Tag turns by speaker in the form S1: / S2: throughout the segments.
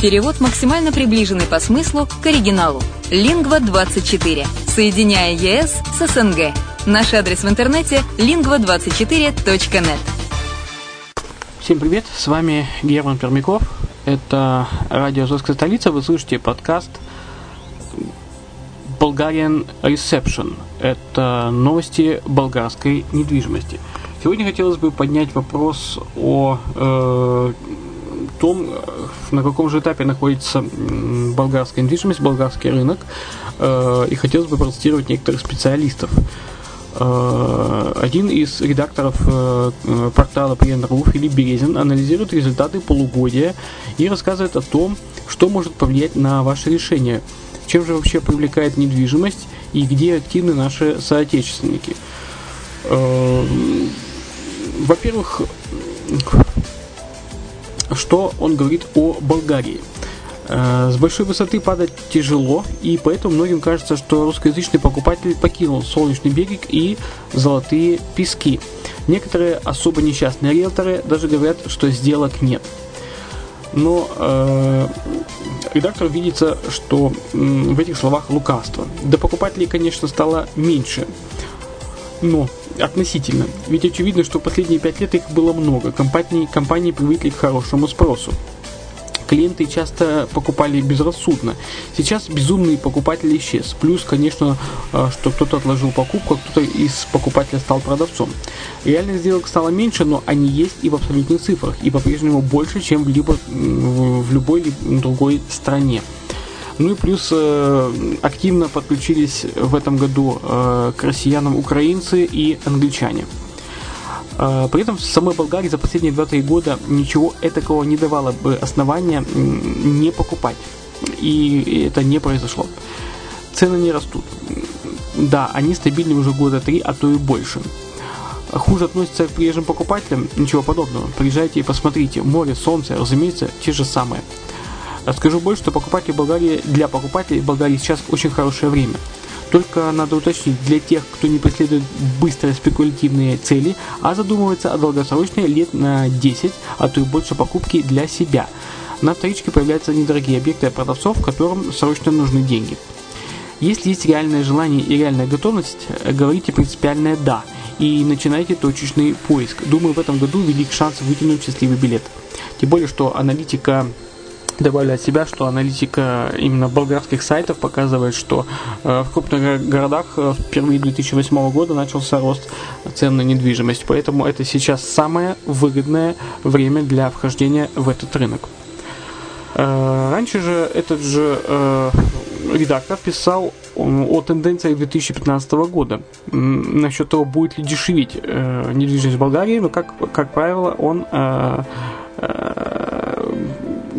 S1: Перевод максимально приближенный по смыслу к оригиналу. Лингва24. Соединяя ЕС с СНГ. Наш адрес в интернете lingva24.net.
S2: Всем привет, с вами Герман Пермяков. Это радио Азовская столица. Вы слышите подкаст Bulgarian Reception. Это новости болгарской недвижимости. Сегодня хотелось бы поднять вопрос о э, том, на каком же этапе находится болгарская недвижимость, болгарский рынок. Э, и хотелось бы процитировать некоторых специалистов. Э, один из редакторов э, портала Приен.ру, Филипп Березин, анализирует результаты полугодия и рассказывает о том, что может повлиять на ваше решение. Чем же вообще привлекает недвижимость и где активны наши соотечественники? Э, во-первых, что он говорит о Болгарии? Э, с большой высоты падать тяжело, и поэтому многим кажется, что русскоязычный покупатель покинул Солнечный берег и Золотые пески. Некоторые особо несчастные риэлторы даже говорят, что сделок нет. Но э, редактор видится, что э, в этих словах лукавство. До покупателей, конечно, стало меньше. Но относительно. Ведь очевидно, что последние пять лет их было много. Компании, компании привыкли к хорошему спросу клиенты часто покупали безрассудно. Сейчас безумный покупатель исчез. Плюс, конечно, э, что кто-то отложил покупку, а кто-то из покупателя стал продавцом. Реальных сделок стало меньше, но они есть и в абсолютных цифрах, и по-прежнему больше, чем в, либо, в любой другой стране. Ну и плюс э, активно подключились в этом году э, к россиянам украинцы и англичане. А, при этом в самой Болгарии за последние 2-3 года ничего этакого не давало бы основания не покупать. И это не произошло. Цены не растут. Да, они стабильны уже года 3, а то и больше. Хуже относятся к приезжим покупателям? Ничего подобного. Приезжайте и посмотрите. Море, солнце, разумеется, те же самые. Скажу больше, что покупатели Болгарии, для покупателей Болгарии сейчас очень хорошее время. Только надо уточнить, для тех, кто не преследует быстрые спекулятивные цели, а задумывается о долгосрочной лет на 10, а то и больше покупки для себя. На вторичке появляются недорогие объекты продавцов, которым срочно нужны деньги. Если есть реальное желание и реальная готовность, говорите принципиальное «да» и начинайте точечный поиск. Думаю, в этом году велик шанс вытянуть счастливый билет. Тем более, что аналитика добавлю от себя, что аналитика именно болгарских сайтов показывает, что э, в крупных городах э, впервые 2008 года начался рост цен на недвижимость. Поэтому это сейчас самое выгодное время для вхождения в этот рынок. Э, раньше же этот же редактор писал о тенденциях 2015 года насчет того, будет ли дешеветь недвижимость в Болгарии, но как, как правило он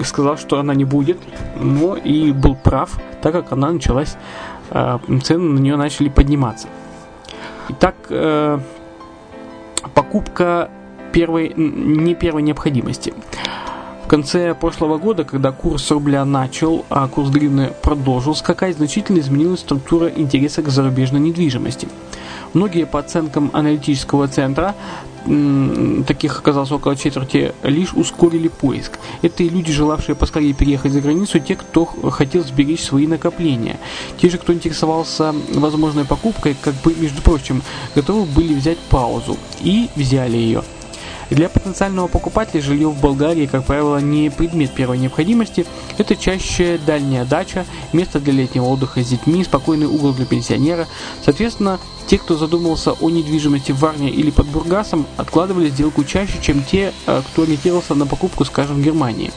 S2: сказал, что она не будет, но и был прав, так как она началась, э, цены на нее начали подниматься. Итак, э, покупка первой, не первой необходимости. В конце прошлого года, когда курс рубля начал, а курс гривны продолжил скакать, значительно изменилась структура интереса к зарубежной недвижимости. Многие по оценкам аналитического центра таких оказалось около четверти, лишь ускорили поиск. Это и люди, желавшие поскорее переехать за границу, те, кто хотел сберечь свои накопления. Те же, кто интересовался возможной покупкой, как бы, между прочим, готовы были взять паузу и взяли ее. Для потенциального покупателя жилье в Болгарии, как правило, не предмет первой необходимости. Это чаще дальняя дача, место для летнего отдыха с детьми, спокойный угол для пенсионера. Соответственно, те, кто задумался о недвижимости в Варне или под Бургасом, откладывали сделку чаще, чем те, э, кто ориентировался на покупку, скажем, в Германии.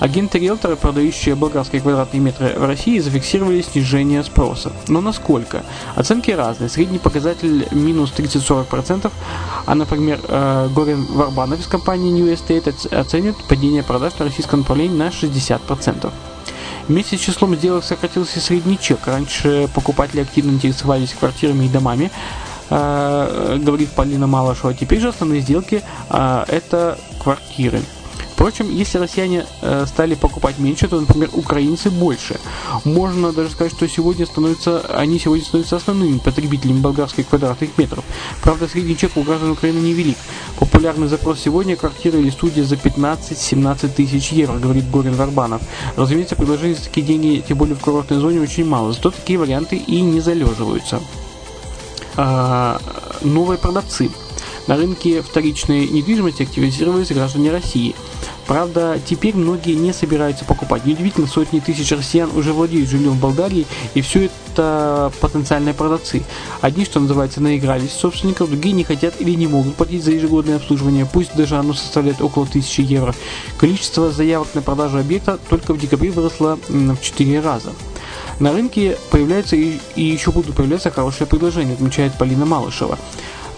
S2: Агенты-риэлторы, продающие болгарские квадратные метры в России, зафиксировали снижение спроса. Но насколько? Оценки разные. Средний показатель минус 30-40%, а, например, э, Горин Варбанов из компании New Estate оценит падение продаж на российском направлении на 60%. Вместе с числом сделок сократился средний чек. Раньше покупатели активно интересовались квартирами и домами, э, говорит Полина Малышева. Теперь же основные сделки э, это квартиры. Впрочем, если россияне э, стали покупать меньше, то, например, украинцы больше. Можно даже сказать, что сегодня становятся, они сегодня становятся основными потребителями болгарских квадратных метров. Правда, средний чек у граждан Украины невелик. Популярный запрос сегодня – квартира или студия за 15-17 тысяч евро, говорит Горин Варбанов. Разумеется, предложений за такие деньги, тем более в курортной зоне, очень мало. Зато такие варианты и не залеживаются. А, новые продавцы. На рынке вторичной недвижимости активизировались граждане России – Правда, теперь многие не собираются покупать. Неудивительно, сотни тысяч россиян уже владеют жильем в Болгарии, и все это потенциальные продавцы. Одни, что называется, наигрались собственников, другие не хотят или не могут платить за ежегодное обслуживание, пусть даже оно составляет около 1000 евро. Количество заявок на продажу объекта только в декабре выросло в 4 раза. На рынке появляются и, и еще будут появляться хорошие предложения, отмечает Полина Малышева.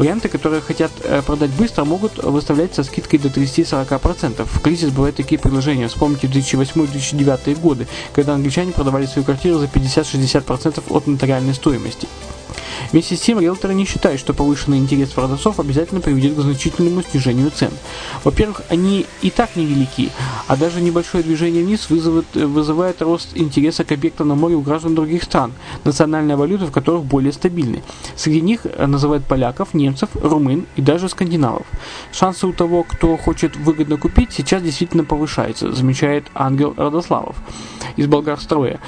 S2: Варианты, которые хотят э, продать быстро, могут выставлять со скидкой до 30-40%. В кризис бывают такие предложения. Вспомните 2008-2009 годы, когда англичане продавали свою квартиру за 50-60% от нотариальной стоимости. Вместе с тем, риэлторы не считают, что повышенный интерес продавцов обязательно приведет к значительному снижению цен. Во-первых, они и так невелики, а даже небольшое движение вниз вызывает, вызывает рост интереса к объектам на море у граждан других стран, национальная валюта в которых более стабильны. Среди них называют поляков, немцев, румын и даже скандинавов. Шансы у того, кто хочет выгодно купить, сейчас действительно повышаются, замечает Ангел Радославов из Болгарстроя.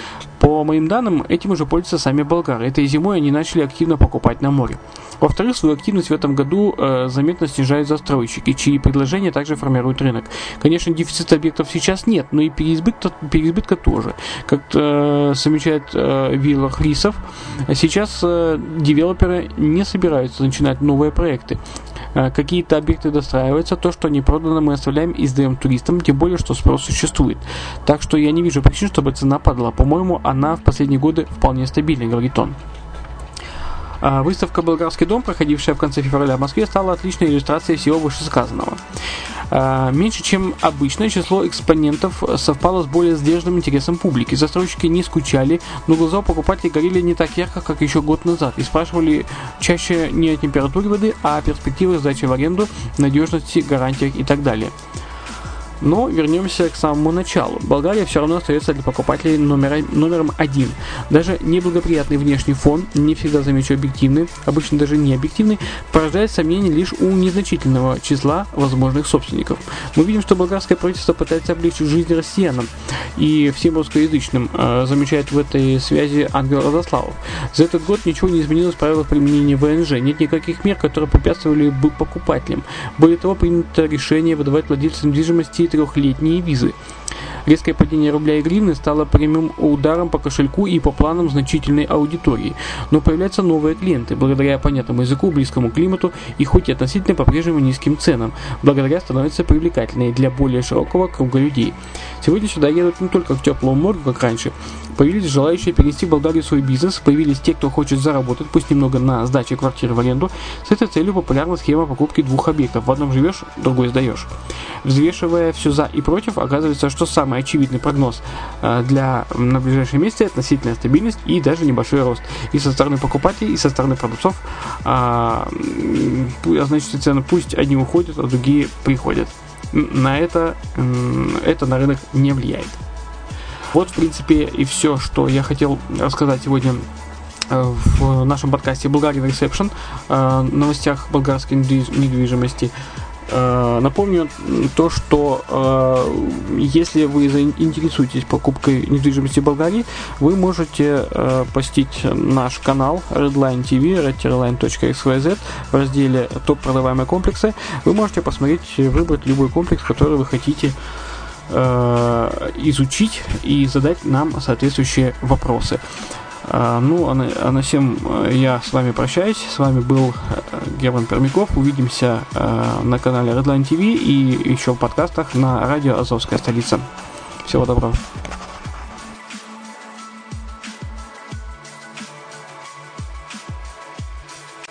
S2: По моим данным, этим уже пользуются сами болгары. Этой зимой они начали активно покупать на море. Во-вторых, свою активность в этом году э, заметно снижают застройщики, чьи предложения также формируют рынок. Конечно, дефицита объектов сейчас нет, но и переизбытка, переизбытка тоже. Как э, замечает э, Вилла Хрисов, сейчас э, девелоперы не собираются начинать новые проекты. Э, какие-то объекты достраиваются, то, что не продано, мы оставляем и сдаем туристам, тем более, что спрос существует. Так что я не вижу причин, чтобы цена падала. По-моему, она в последние годы вполне стабильна, говорит он. А, выставка «Болгарский дом», проходившая в конце февраля в Москве, стала отличной иллюстрацией всего вышесказанного. А, меньше, чем обычно, число экспонентов совпало с более сдержанным интересом публики. Застройщики не скучали, но глаза у покупателей горели не так ярко, как еще год назад, и спрашивали чаще не о температуре воды, а о перспективах сдачи в аренду, надежности, гарантиях и так далее. Но вернемся к самому началу. Болгария все равно остается для покупателей номер, номером один. Даже неблагоприятный внешний фон, не всегда замечу объективный, обычно даже не объективный, порождает сомнения лишь у незначительного числа возможных собственников. Мы видим, что болгарское правительство пытается облегчить жизнь россиянам и всем русскоязычным, э, замечает в этой связи Ангел Родославов. За этот год ничего не изменилось в правилах применения ВНЖ. Нет никаких мер, которые препятствовали бы покупателям. Более того, принято решение выдавать владельцам недвижимости трехлетние визы. Резкое падение рубля и гривны стало прямым ударом по кошельку и по планам значительной аудитории. Но появляются новые клиенты, благодаря понятному языку, близкому климату и хоть и относительно по-прежнему низким ценам, благодаря становятся привлекательной для более широкого круга людей. Сегодня сюда едут не только к теплому морю, как раньше. Появились желающие перенести в Болгарию свой бизнес, появились те, кто хочет заработать, пусть немного на сдаче квартиры в аренду. С этой целью популярна схема покупки двух объектов. В одном живешь, другой сдаешь. Взвешивая все за и против, оказывается, что самый очевидный прогноз э, для на ближайшие месяцы относительная стабильность и даже небольшой рост. И со стороны покупателей, и со стороны продавцов а, значит цены пусть одни уходят, а другие приходят. На это, это на рынок не влияет. Вот, в принципе, и все, что я хотел рассказать сегодня э, в нашем подкасте Bulgarian Reception, э, новостях болгарской недвижимости. Э, напомню то, что э, если вы интересуетесь покупкой недвижимости в Болгарии, вы можете э, посетить наш канал Redline TV, redline.xyz в разделе топ продаваемые комплексы. Вы можете посмотреть, выбрать любой комплекс, который вы хотите изучить и задать нам соответствующие вопросы. А, ну, а на, а на всем э, я с вами прощаюсь. С вами был э, Герман Пермяков. Увидимся э, на канале Redline TV и еще в подкастах на радио Азовская столица. Всего доброго.